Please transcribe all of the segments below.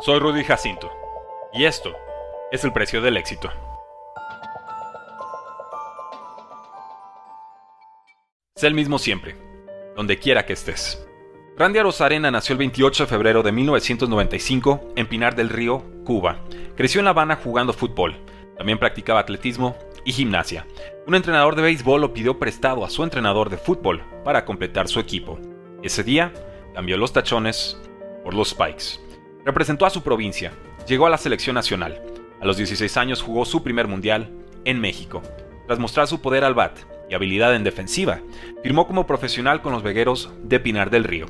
Soy Rudy Jacinto, y esto es el precio del éxito. Sé el mismo siempre, donde quiera que estés. Randy Arozarena nació el 28 de febrero de 1995 en Pinar del Río, Cuba. Creció en La Habana jugando fútbol. También practicaba atletismo y gimnasia. Un entrenador de béisbol lo pidió prestado a su entrenador de fútbol para completar su equipo. Ese día cambió los tachones por los Spikes. Representó a su provincia, llegó a la selección nacional. A los 16 años jugó su primer mundial en México. Tras mostrar su poder al bat y habilidad en defensiva, firmó como profesional con los vegueros de Pinar del Río.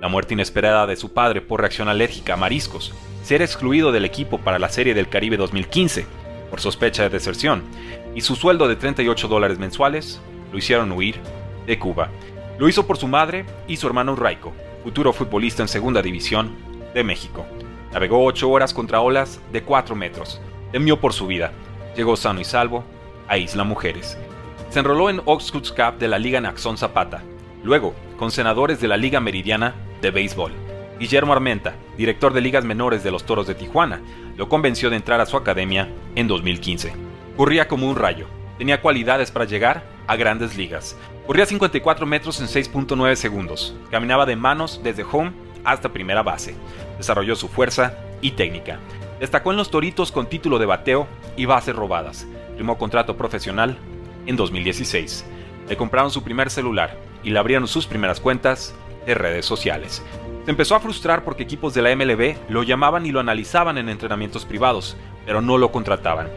La muerte inesperada de su padre por reacción alérgica a mariscos, ser excluido del equipo para la Serie del Caribe 2015 por sospecha de deserción y su sueldo de 38 dólares mensuales lo hicieron huir de Cuba. Lo hizo por su madre y su hermano Raico, futuro futbolista en Segunda División de México. Navegó 8 horas contra olas de 4 metros. Temió por su vida. Llegó sano y salvo a Isla Mujeres. Se enroló en Oxford Cup de la Liga Naxón Zapata. Luego, con senadores de la Liga Meridiana de Béisbol. Guillermo Armenta, director de ligas menores de los Toros de Tijuana, lo convenció de entrar a su academia en 2015. Corría como un rayo. Tenía cualidades para llegar a grandes ligas. Corría 54 metros en 6.9 segundos. Caminaba de manos desde home hasta primera base. Desarrolló su fuerza y técnica. Destacó en los Toritos con título de bateo y bases robadas. Firmó contrato profesional en 2016. Le compraron su primer celular y le abrieron sus primeras cuentas de redes sociales. Se empezó a frustrar porque equipos de la MLB lo llamaban y lo analizaban en entrenamientos privados, pero no lo contrataban.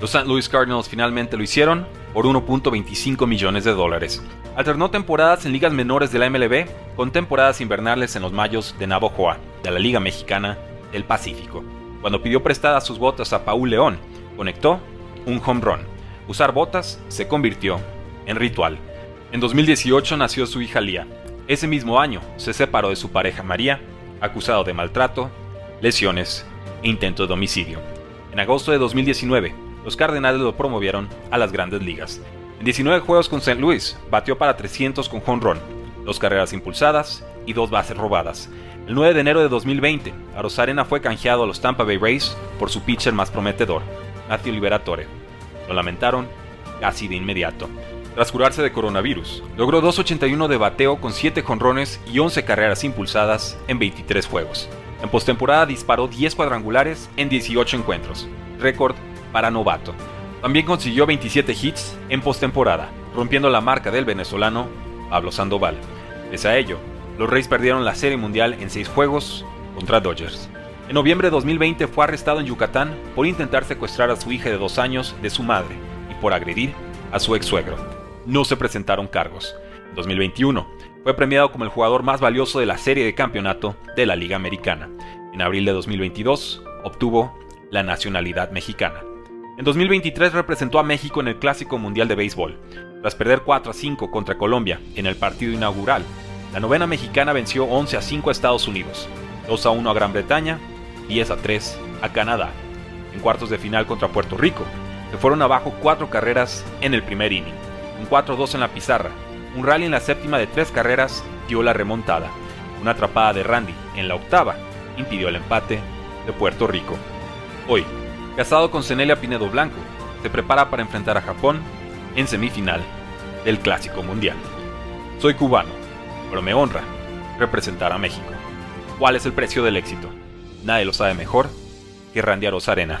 Los St. Louis Cardinals finalmente lo hicieron por 1.25 millones de dólares. Alternó temporadas en ligas menores de la MLB con temporadas invernales en los Mayos de Navojoa, de la Liga Mexicana del Pacífico. Cuando pidió prestadas sus botas a Paul León, conectó un home run. Usar botas se convirtió en ritual. En 2018 nació su hija Lía. Ese mismo año se separó de su pareja María, acusado de maltrato, lesiones e intento de homicidio. En agosto de 2019, los Cardenales lo promovieron a las grandes ligas. En 19 juegos con St. Louis, batió para 300 con run, dos carreras impulsadas y dos bases robadas. El 9 de enero de 2020, Arozarena fue canjeado a los Tampa Bay Rays por su pitcher más prometedor, Matthew Liberatore. Lo lamentaron casi de inmediato. Tras curarse de coronavirus, logró 2.81 de bateo con 7 jonrones y 11 carreras impulsadas en 23 juegos. En postemporada disparó 10 cuadrangulares en 18 encuentros, récord para novato. También consiguió 27 hits en postemporada, rompiendo la marca del venezolano Pablo Sandoval. Pese a ello, los Reyes perdieron la Serie Mundial en 6 juegos contra Dodgers. En noviembre de 2020 fue arrestado en Yucatán por intentar secuestrar a su hija de dos años de su madre y por agredir a su ex suegro. No se presentaron cargos. En 2021 fue premiado como el jugador más valioso de la serie de campeonato de la Liga Americana. En abril de 2022 obtuvo la nacionalidad mexicana. En 2023 representó a México en el Clásico Mundial de Béisbol. Tras perder 4 a 5 contra Colombia en el partido inaugural, la novena mexicana venció 11 a 5 a Estados Unidos, 2 a 1 a Gran Bretaña, 10 a 3 a Canadá. En cuartos de final contra Puerto Rico, se fueron abajo 4 carreras en el primer inning, un 4-2 en la pizarra, un rally en la séptima de 3 carreras dio la remontada, una atrapada de Randy en la octava impidió el empate de Puerto Rico. Hoy, casado con Cenelia Pinedo Blanco, se prepara para enfrentar a Japón en semifinal del Clásico Mundial. Soy cubano, pero me honra representar a México. ¿Cuál es el precio del éxito? Nadie lo sabe mejor que Randy Arena.